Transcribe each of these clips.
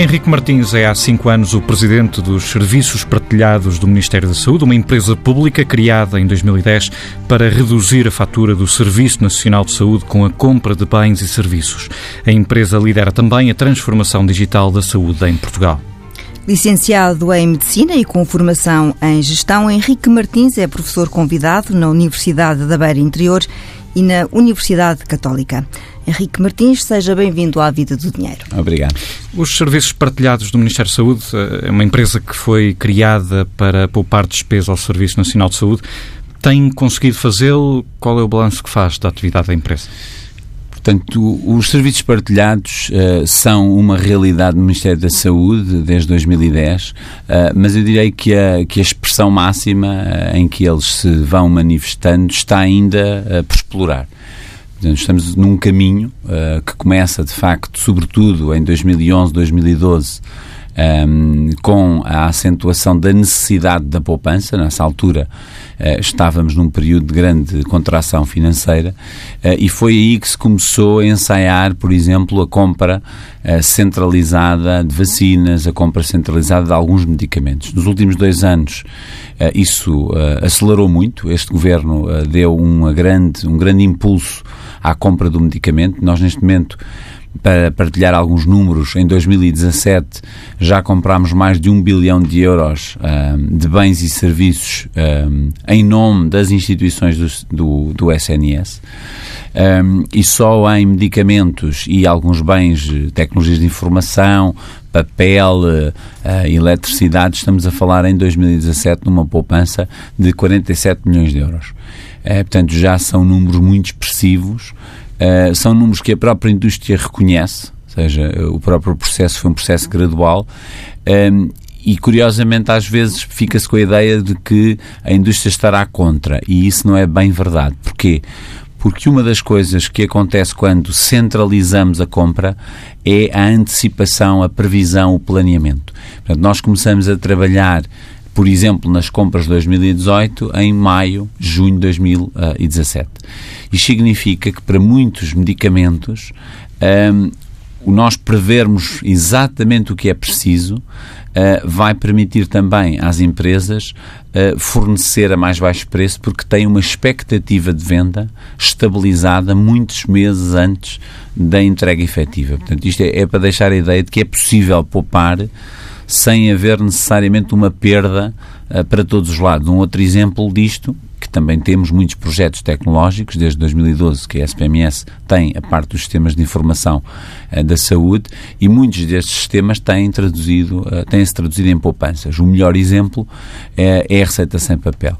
Henrique Martins é há cinco anos o presidente dos Serviços Partilhados do Ministério da Saúde, uma empresa pública criada em 2010 para reduzir a fatura do Serviço Nacional de Saúde com a compra de bens e serviços. A empresa lidera também a transformação digital da saúde em Portugal. Licenciado em Medicina e com formação em Gestão, Henrique Martins é professor convidado na Universidade da Beira Interior e na Universidade Católica. Henrique Martins, seja bem-vindo à Vida do Dinheiro. Obrigado. Os serviços partilhados do Ministério da Saúde eh, é uma empresa que foi criada para poupar despesa ao Serviço Nacional de Saúde. Tem conseguido fazê-lo? Qual é o balanço que faz da atividade da empresa? Portanto, os serviços partilhados uh, são uma realidade no Ministério da Saúde desde 2010, uh, mas eu direi que a, que a expressão máxima uh, em que eles se vão manifestando está ainda por explorar. Estamos num caminho que começa, de facto, sobretudo em 2011, 2012, um, com a acentuação da necessidade da poupança. Nessa altura uh, estávamos num período de grande contração financeira uh, e foi aí que se começou a ensaiar, por exemplo, a compra uh, centralizada de vacinas, a compra centralizada de alguns medicamentos. Nos últimos dois anos isso acelerou muito. Este governo deu uma grande, um grande impulso à compra do medicamento. Nós, neste momento, para partilhar alguns números, em 2017 já comprámos mais de um bilhão de euros um, de bens e serviços um, em nome das instituições do, do, do SNS. Um, e só em medicamentos e alguns bens, tecnologias de informação, papel, uh, eletricidade, estamos a falar em 2017 numa poupança de 47 milhões de euros. Uh, portanto, já são números muito expressivos Uh, são números que a própria indústria reconhece, ou seja, o próprio processo foi um processo gradual. Ehm, e curiosamente às vezes fica-se com a ideia de que a indústria estará contra e isso não é bem verdade. Porquê? Porque uma das coisas que acontece quando centralizamos a compra é a antecipação, a previsão, o planeamento. Portanto, nós começamos a trabalhar por exemplo, nas compras de 2018 em maio, junho de 2017. Isto significa que para muitos medicamentos um, nós prevermos exatamente o que é preciso uh, vai permitir também às empresas uh, fornecer a mais baixo preço porque têm uma expectativa de venda estabilizada muitos meses antes da entrega efetiva. Portanto, isto é, é para deixar a ideia de que é possível poupar sem haver necessariamente uma perda uh, para todos os lados. Um outro exemplo disto, também temos muitos projetos tecnológicos, desde 2012 que a SPMS tem a parte dos sistemas de informação uh, da saúde e muitos destes sistemas têm traduzido, uh, têm-se traduzido em poupanças. O melhor exemplo é, é a receita sem papel.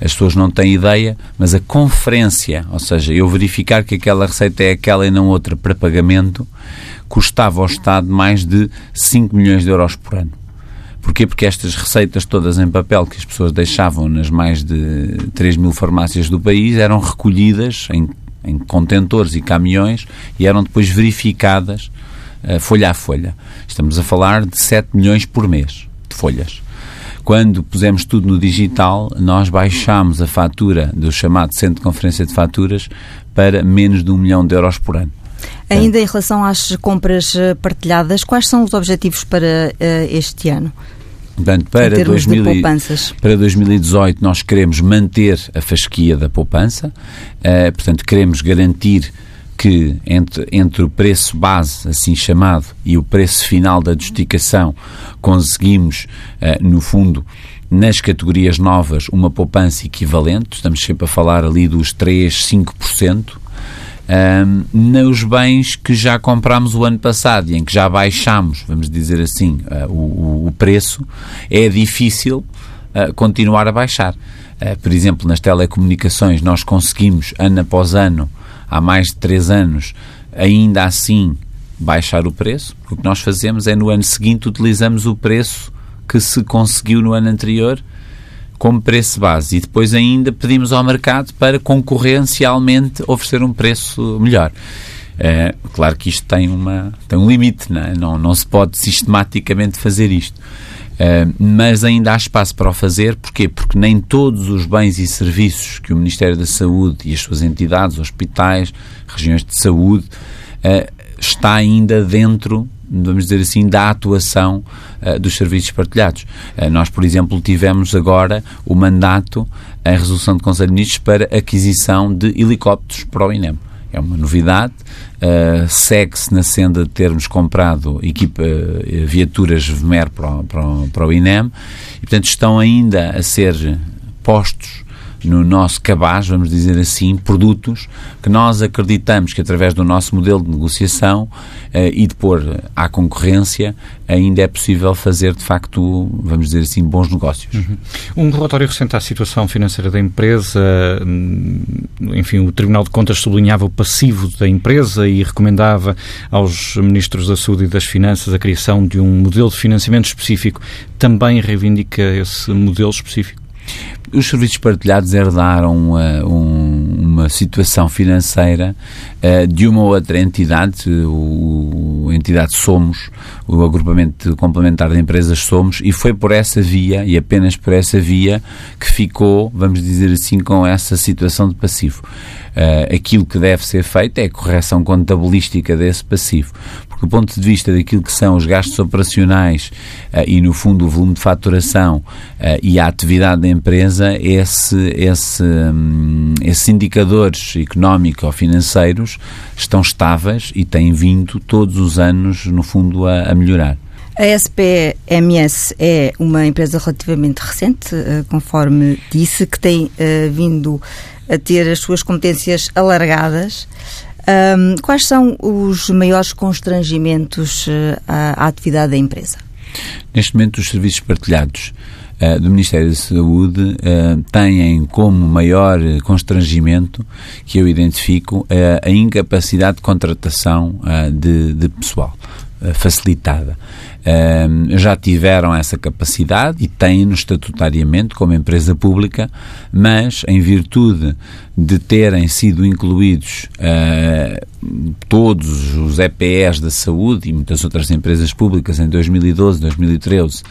As pessoas não têm ideia, mas a conferência, ou seja, eu verificar que aquela receita é aquela e não outra para pagamento, custava ao Estado mais de 5 milhões de euros por ano. Porquê? Porque estas receitas todas em papel que as pessoas deixavam nas mais de 3 mil farmácias do país eram recolhidas em, em contentores e caminhões e eram depois verificadas uh, folha a folha. Estamos a falar de 7 milhões por mês de folhas. Quando pusemos tudo no digital, nós baixámos a fatura do chamado Centro de Conferência de Faturas para menos de um milhão de euros por ano. Ainda em relação às compras eh, partilhadas, quais são os objetivos para uh, este ano? Portanto, para, 2000, para 2018 nós queremos manter a fasquia da poupança, uh, portanto queremos garantir que entre, entre o preço base, assim chamado, e o preço final da adjudicação, conseguimos, uh, no fundo, nas categorias novas, uma poupança equivalente, estamos sempre a falar ali dos 3, 5%, nos bens que já comprámos o ano passado e em que já baixámos, vamos dizer assim, uh, o, o, preço, é difícil uh, continuar a baixar. Uh, por exemplo, nas telecomunicações, nós conseguimos, ano após ano, há mais de três anos, ainda assim baixar o preço. O que nós fazemos é no ano seguinte utilizamos o preço que se conseguiu no ano anterior como preço base e depois ainda pedimos ao mercado para concorrencialmente oferecer um preço melhor. É, claro que isto tem, uma, tem um limite, não, é? não, não se pode sistematicamente fazer isto. É, mas ainda há espaço para o fazer, porquê? Porque nem todos os bens e serviços que o Ministério da Saúde e as suas entidades, hospitais, regiões de saúde, é, está ainda dentro vamos dizer assim, da atuação uh, dos serviços partilhados. Uh, nós, por exemplo, tivemos agora o mandato em resolução de Conselho de Ministros para aquisição de helicópteros para o INEM. É uma novidade, uh, segue-se na senda de termos comprado equipa, viaturas VMER para, para, para o INEM e, portanto, estão ainda a ser postos no nosso cabaz, vamos dizer assim, produtos que nós acreditamos que através do nosso modelo de negociação eh, e de pôr à concorrência ainda é possível fazer de facto, vamos dizer assim, bons negócios. Uhum. Um relatório recente à situação financeira da empresa, hum, enfim, o Tribunal de Contas sublinhava o passivo da empresa e recomendava aos ministros da Saúde e das Finanças a criação de um modelo de financiamento específico. Também reivindica esse modelo específico? Os serviços partilhados herdaram uh, um, uma situação financeira uh, de uma outra entidade, o, a entidade Somos, o agrupamento complementar de empresas Somos, e foi por essa via, e apenas por essa via, que ficou, vamos dizer assim, com essa situação de passivo. Uh, aquilo que deve ser feito é a correção contabilística desse passivo do ponto de vista daquilo que são os gastos operacionais uh, e, no fundo, o volume de faturação uh, e a atividade da empresa, esse, esse, um, esses indicadores económicos ou financeiros estão estáveis e têm vindo todos os anos, no fundo, a, a melhorar. A SPMS é uma empresa relativamente recente, eh, conforme disse, que tem vindo a ter as suas competências alargadas. Quais são os maiores constrangimentos uh, à, atividade da empresa? Neste momento, os serviços partilhados do Ministério da Saúde têm como maior constrangimento que eu identifico a incapacidade de contratação de, de pessoal facilitada já tiveram essa capacidade e têm-no estatutariamente como empresa pública, mas em virtude de terem sido incluídos uh, todos os EPS da saúde e muitas outras empresas públicas em 2012, 2013 uh,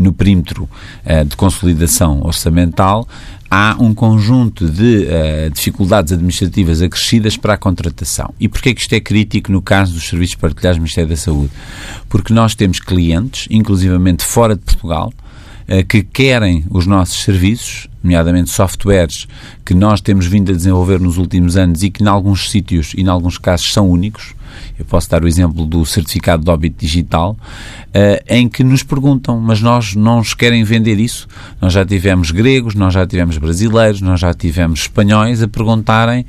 no perímetro uh, de consolidação orçamental, há um conjunto de uh, dificuldades administrativas acrescidas para a contratação. E porquê que isto é crítico no caso dos serviços partilhados do Ministério da Saúde? Porque nós temos clientes, inclusivamente fora de Portugal, uh, que querem os nossos serviços, nomeadamente softwares que nós temos vindo a desenvolver nos últimos anos e que, em alguns sítios e, em alguns casos, são únicos. Eu posso dar o exemplo do certificado de óbito digital, uh, em que nos perguntam, mas nós não nos querem vender isso? Nós já tivemos gregos, nós já tivemos brasileiros, nós já tivemos espanhóis a perguntarem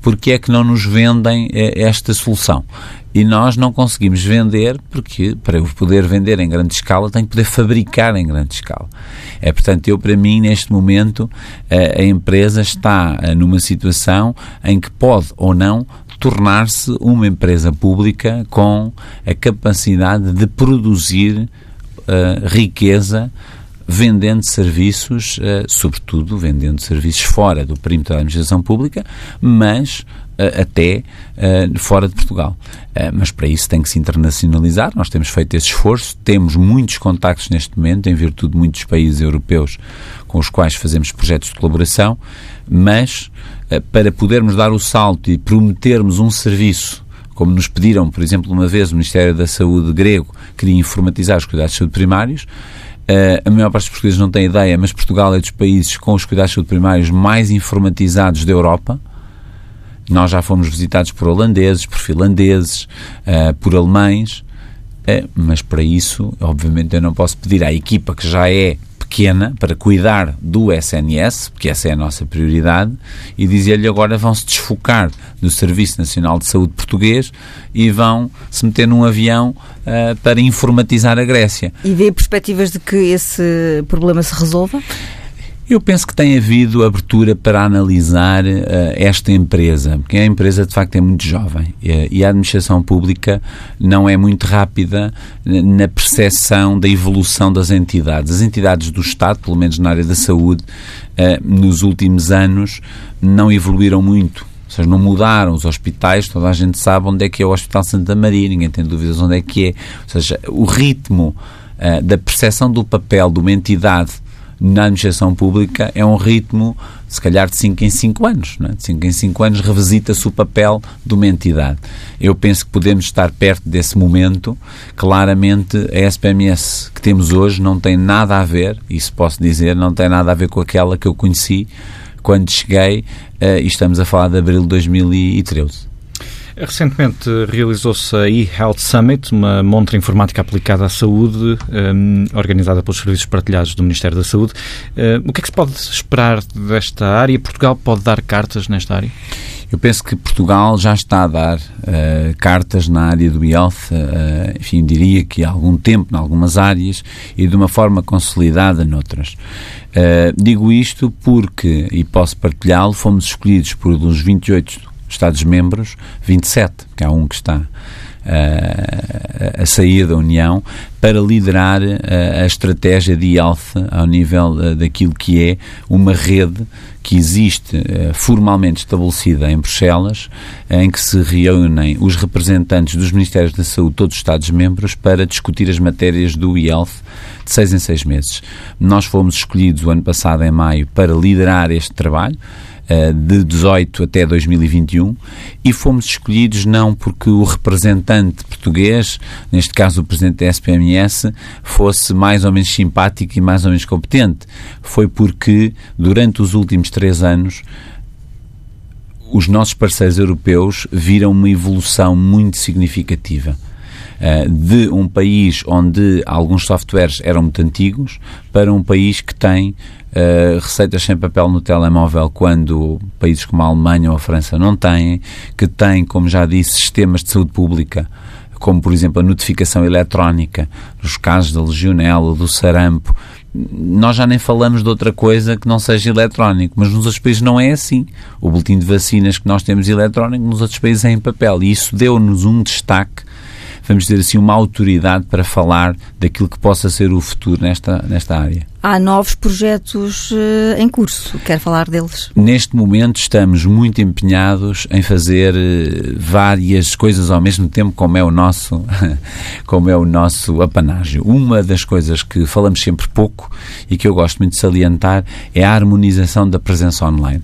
porque é que não nos vendem uh, esta solução e nós não conseguimos vender porque para eu poder vender em grande escala tenho que poder fabricar em grande escala. É portanto eu para mim neste momento a, a empresa está numa situação em que pode ou não tornar-se uma empresa pública com a capacidade de produzir uh, riqueza vendendo serviços, uh, sobretudo vendendo serviços fora do perímetro da administração pública, mas uh, até uh, fora de Portugal. mas para isso tem que se internacionalizar, nós temos feito esse esforço, temos muitos contactos neste momento, em virtude de muitos países europeus com os quais fazemos projetos de colaboração, mas para podermos dar o salto e prometermos um serviço como nos pediram, por exemplo, uma vez o Ministério da Saúde grego queria informatizar os cuidados de saúde primários, Uh, a maior parte dos portugueses não tem ideia, mas Portugal é dos países com os cuidados de saúde primários mais informatizados da Europa. Nós já fomos visitados por holandeses, por finlandeses, uh, por alemães, uh, mas para isso, obviamente, eu não posso pedir à equipa que já é pequena para cuidar do SNS, porque essa é a nossa prioridade, e dizer-lhe agora vão se desfocar do Serviço Nacional de Saúde português e vão se meter num avião uh, para informatizar a Grécia. E vê perspectivas de que esse problema se resolva? Eu penso que tem havido abertura para analisar uh, esta empresa, porque a empresa de facto é muito jovem uh, e a administração pública não é muito rápida na percepção da evolução das entidades. As entidades do Estado, pelo menos na área da saúde, uh, nos últimos anos não evoluíram muito. Ou seja, não mudaram os hospitais, toda a gente sabe onde é que é o Hospital Santa Maria, ninguém tem dúvidas onde é que é. Ou seja, o ritmo da percepção do papel de uma entidade na administração pública é um ritmo, se calhar, de 5 em 5 anos. Não é? De 5 em 5 anos revisita-se o papel de uma entidade. Eu penso que podemos estar perto desse momento. Claramente, a SPMS que temos hoje não tem nada a ver, isso posso dizer, não tem nada a ver com aquela que eu conheci quando cheguei, uh, e estamos a falar de abril de 2013. Recentemente realizou-se a e-Health Summit, uma montra informática aplicada à saúde, um, organizada pelos Serviços Partilhados do Ministério da Saúde. Uh, o que é que se pode esperar desta área? Portugal pode dar cartas nesta área? Eu penso que Portugal já está a dar uh, cartas na área do e-health, uh, enfim, diria que há algum tempo, em algumas áreas, e de uma forma consolidada noutras. Uh, digo isto porque, e posso partilhá-lo, fomos escolhidos por dos 28 Estados-membros, 27, que há um que está a, a sair da União, para liderar a, a estratégia de health ao nível daquilo que é uma rede que existe formalmente estabelecida em Bruxelas, em que se reúnem os representantes dos Ministérios da Saúde, todos os Estados-membros, para discutir as matérias do e-health de seis em seis meses. Nós fomos escolhidos o ano passado, em maio, para liderar este trabalho. Eh, de 18 até 2021 e fomos escolhidos não porque o representante português, neste caso o presidente da SPMS, fosse mais ou menos simpático e mais ou menos competente. Foi porque durante os últimos três anos os nossos parceiros europeus viram uma evolução muito significativa eh, de um país onde alguns softwares eram muito antigos para um país que tem uh, receitas sem papel no telemóvel quando países como a Alemanha ou a França não têm, que têm, como já disse, sistemas de saúde pública como por exemplo a notificação eletrónica nos casos da legionela, do sarampo, nós já nem falamos de outra coisa que não seja eletrónico, mas nos outros países não é assim. O boletim de vacinas que nós temos eletrónico, nos outros países é em papel. E isso deu-nos um destaque vamos dizer assim, uma autoridade para falar daquilo que possa ser o futuro nesta, nesta área. Há novos projetos uh, em curso, quero falar deles. Neste momento estamos muito empenhados em fazer uh, várias coisas ao mesmo tempo, como é o nosso, como é o nosso apanágio. Uma das coisas que falamos sempre pouco e que eu gosto muito de salientar é a harmonização da presença online.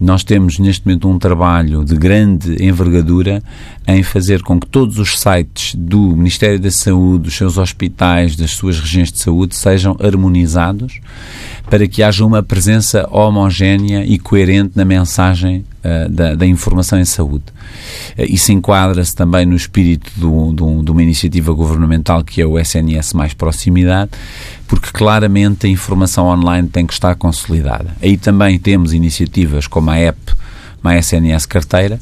Nós temos neste momento um trabalho de grande envergadura em fazer com que todos os sites do Ministério da Saúde, dos seus hospitais, das suas regiões de saúde sejam harmonizados para que haja uma presença homogénea e coerente na mensagem da, da, informação em saúde. Uh, isso enquadra-se também no espírito do, do, de uma iniciativa governamental que é o SNS Mais Proximidade, porque claramente a informação online tem que estar consolidada. Aí também temos iniciativas como a app uma SNS Carteira,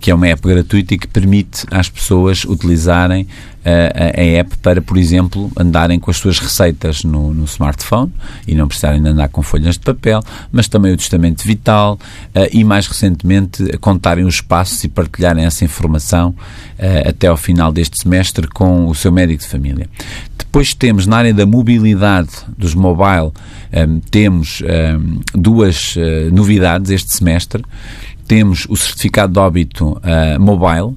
que é uma app gratuita e que permite às pessoas utilizarem uh, a app para, por exemplo, andarem com as suas receitas no, no, smartphone e não precisarem de andar com folhas de papel, mas também o testamento vital uh, e, mais recentemente, contarem os passos e partilharem essa informação uh, até ao final deste semestre com o seu médico de família. Depois temos na área da mobilidade dos mobile, um, temos um, duas novidades este semestre temos o certificado de óbito uh, mobile,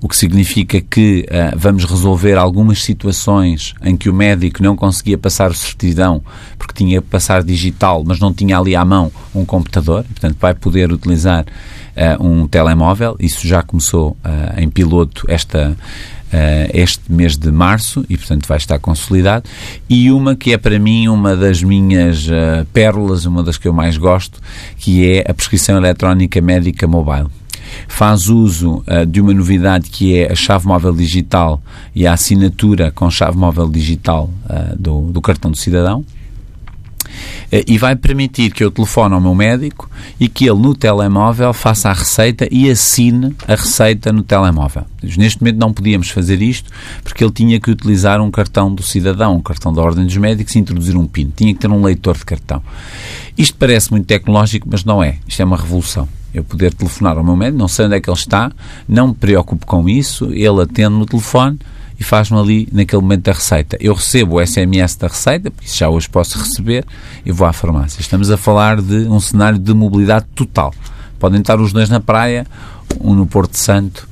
o que significa que uh, vamos resolver algumas situações em que o médico não conseguia passar o certidão porque tinha que passar digital, mas não tinha ali à mão um computador, portanto vai poder utilizar uh, um telemóvel. Isso já começou em piloto esta uh, este mês de março e, portanto, vai estar consolidado. E uma que é para mim uma das minhas uh, pérolas, uma das que eu mais gosto, que é a prescrição eletrónica médica mobile faz uso uh, de uma novidade que é a chave móvel digital e a assinatura com chave móvel digital uh, do, do cartão do cidadão. Eh, e vai permitir que eu telefone ao meu médico e que ele no telemóvel faça a receita e assine a receita no telemóvel. Neste momento não podíamos fazer isto porque ele tinha que utilizar um cartão do cidadão, um cartão da Ordem dos Médicos e introduzir um PIN. Tinha que ter um leitor de cartão. Isto parece muito tecnológico, mas não é. Isto é uma revolução eu poder telefonar ao meu médico, não sei onde é que ele está, não me preocupo com isso, ele atende no telefone e faz-me ali naquele momento a receita. Eu recebo o SMS da receita, porque já hoje posso receber, e vou à farmácia. Estamos a falar de um cenário de mobilidade total. Podem estar os dois na praia, um no Porto Santo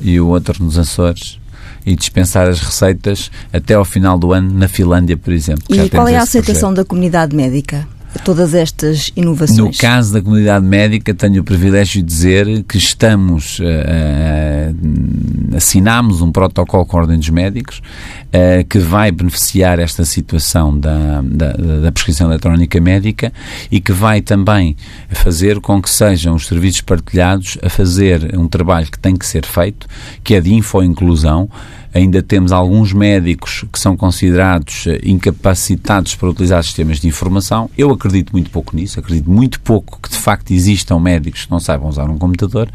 e o outro nos Açores, e dispensar as receitas até ao final do ano na Finlândia, por exemplo. E qual é a aceitação projeto. da comunidade médica? Todas estas inovações? No caso da comunidade médica, tenho o privilégio de dizer que estamos, uh, uh, assinamos um protocolo com a Ordem dos Médicos uh, que vai beneficiar esta situação da, da, da, prescrição eletrónica médica e que vai também fazer com que sejam os serviços partilhados a fazer um trabalho que tem que ser feito, que é de infoinclusão, Ainda temos alguns médicos que são considerados eh, incapacitados para utilizar sistemas de informação. Eu acredito muito pouco nisso, acredito muito pouco que de facto existam médicos que não saibam usar um computador,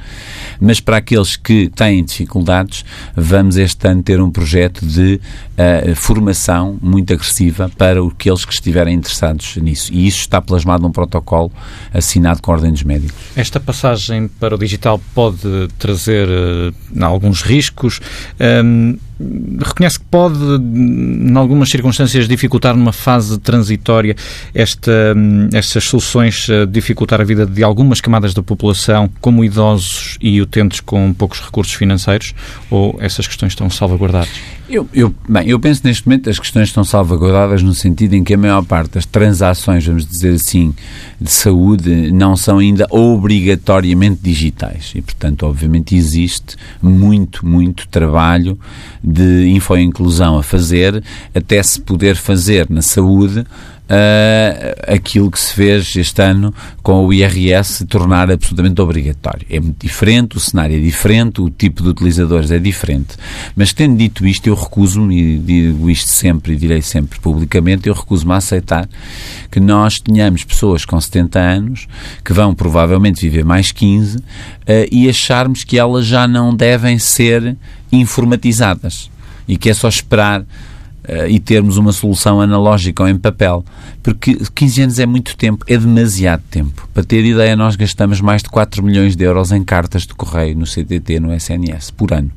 mas para aqueles que têm dificuldades, vamos este ano ter um projeto de uh, formação muito agressiva para aqueles que estiverem interessados nisso. E isso está plasmado num protocolo assinado com a Ordem dos Médicos. Esta passagem para o digital pode trazer uh, alguns riscos. Um, reconhece que pode, em algumas circunstâncias, dificultar numa fase transitória esta, estas soluções, eh, dificultar a vida de algumas camadas da população, como idosos e utentes com poucos recursos financeiros, ou essas questões estão salvaguardadas? Eu, eu, bem, eu penso neste momento as questões estão salvaguardadas no sentido em que a maior parte das transações, vamos dizer assim, de saúde não são ainda obrigatoriamente digitais e, portanto, obviamente existe muito, muito trabalho de infoinclusão a fazer até se poder fazer na saúde uh, aquilo que se fez este ano com o IRS tornar absolutamente obrigatório. É muito diferente, o cenário é diferente, o tipo de utilizadores é diferente. Mas tendo dito isto, eu recuso-me, e digo isto sempre e direi sempre publicamente, eu recuso-me a aceitar que nós tenhamos pessoas com 70 anos que vão provavelmente viver mais 15 uh, e acharmos que elas já não devem ser informatizadas e que é só esperar e termos uma solução analógica ou em papel. Porque 15 anos é muito tempo, é demasiado tempo. Para ter ideia, nós gastamos mais de 4 milhões de euros em cartas de correio no CTT, no SNS, por ano.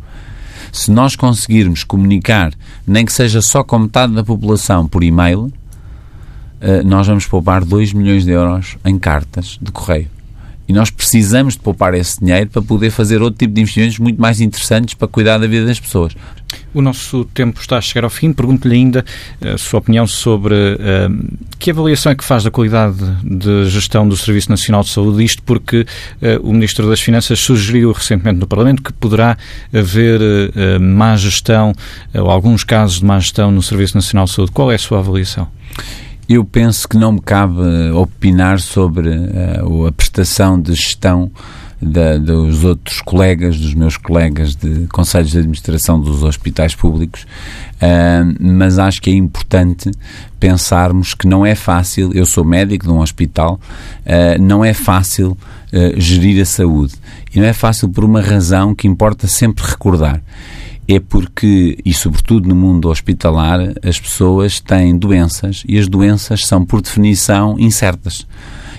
Se nós conseguirmos comunicar, nem que seja só com metade da população por e-mail, uh, nós vamos poupar 2 milhões de euros em cartas de correio. E nós precisamos de poupar esse dinheiro para poder fazer outro tipo de investimentos muito mais interessantes para cuidar da vida das pessoas. O nosso tempo está a chegar ao fim. Pergunto-lhe ainda eh, a sua opinião sobre uh, que avaliação é que faz da qualidade de gestão do Serviço Nacional de Saúde, isto porque uh, o Ministro das Finanças sugeriu recentemente no Parlamento que poderá haver uh, má gestão, ou alguns casos de má gestão no Serviço Nacional de Saúde. Qual é a sua avaliação? Eu penso que não me cabe opinar sobre a prestação de gestão da, dos outros colegas, dos meus colegas de conselhos de administração dos hospitais públicos, uh, mas acho que é importante pensarmos que não é fácil, eu sou médico de um hospital, uh, não é fácil uh, gerir a saúde. E não é fácil por uma razão que importa sempre recordar é porque, e sobretudo no mundo hospitalar, as pessoas têm doenças e as doenças são, por definição, incertas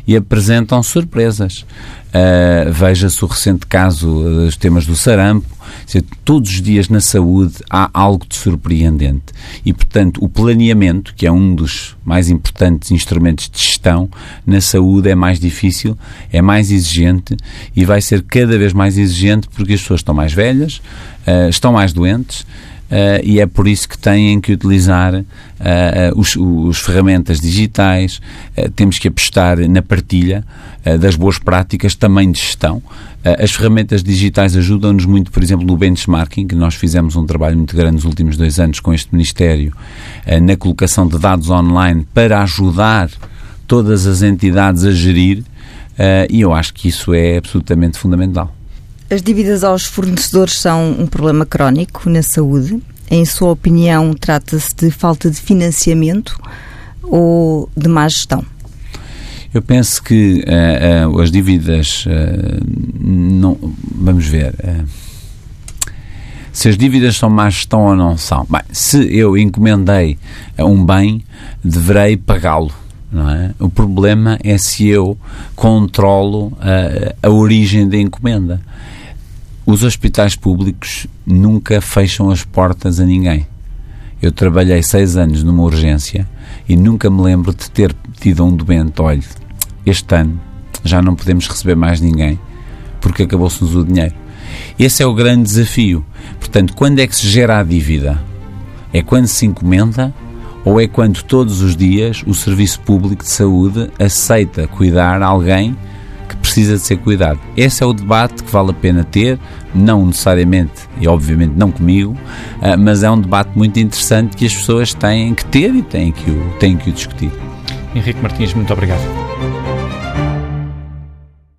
e apresentam surpresas. Uh, Veja-se o recente caso dos temas do sarampo. Todos os dias na saúde há algo de surpreendente. E, portanto, o planeamento, que é um dos mais importantes instrumentos de gestão, na saúde é mais difícil, é mais exigente e vai ser cada vez mais exigente porque as pessoas estão mais velhas, uh, estão mais doentes Uh, e é por isso que têm que utilizar uh, os, os, ferramentas digitais, temos que apostar na partilha das boas práticas também de gestão. as ferramentas digitais ajudam-nos muito, por exemplo, no benchmarking, que nós fizemos um trabalho muito grande nos últimos dois anos com este Ministério, na colocação de dados online para ajudar todas as entidades a gerir, e eu acho que isso é absolutamente fundamental. As dívidas aos fornecedores são um problema crónico na saúde. Em sua opinião, trata-se de falta de financiamento ou de má gestão? Eu penso que uh, uh, as dívidas uh, não. Vamos ver. se as dívidas são má gestão ou não são. Bem, se eu encomendei um bem, deverei pagá-lo. É? O problema é se eu controlo a origem da encomenda. Os hospitais públicos nunca fecham as portas a ninguém. Eu trabalhei seis anos numa urgência e nunca me lembro de ter tido um doente. Olha, este ano já não podemos receber mais ninguém porque acabou-se-nos o dinheiro. Esse é o grande desafio. Portanto, quando é que se gera a dívida? É quando se encomenda ou é quando todos os dias o Serviço Público de Saúde aceita cuidar alguém precisa de ser cuidado? Esse é o debate que vale a pena ter, não necessariamente e obviamente não comigo, ah, mas é um debate muito interessante que as pessoas têm que ter e têm que o, têm que o discutir. Henrique Martins, muito obrigado.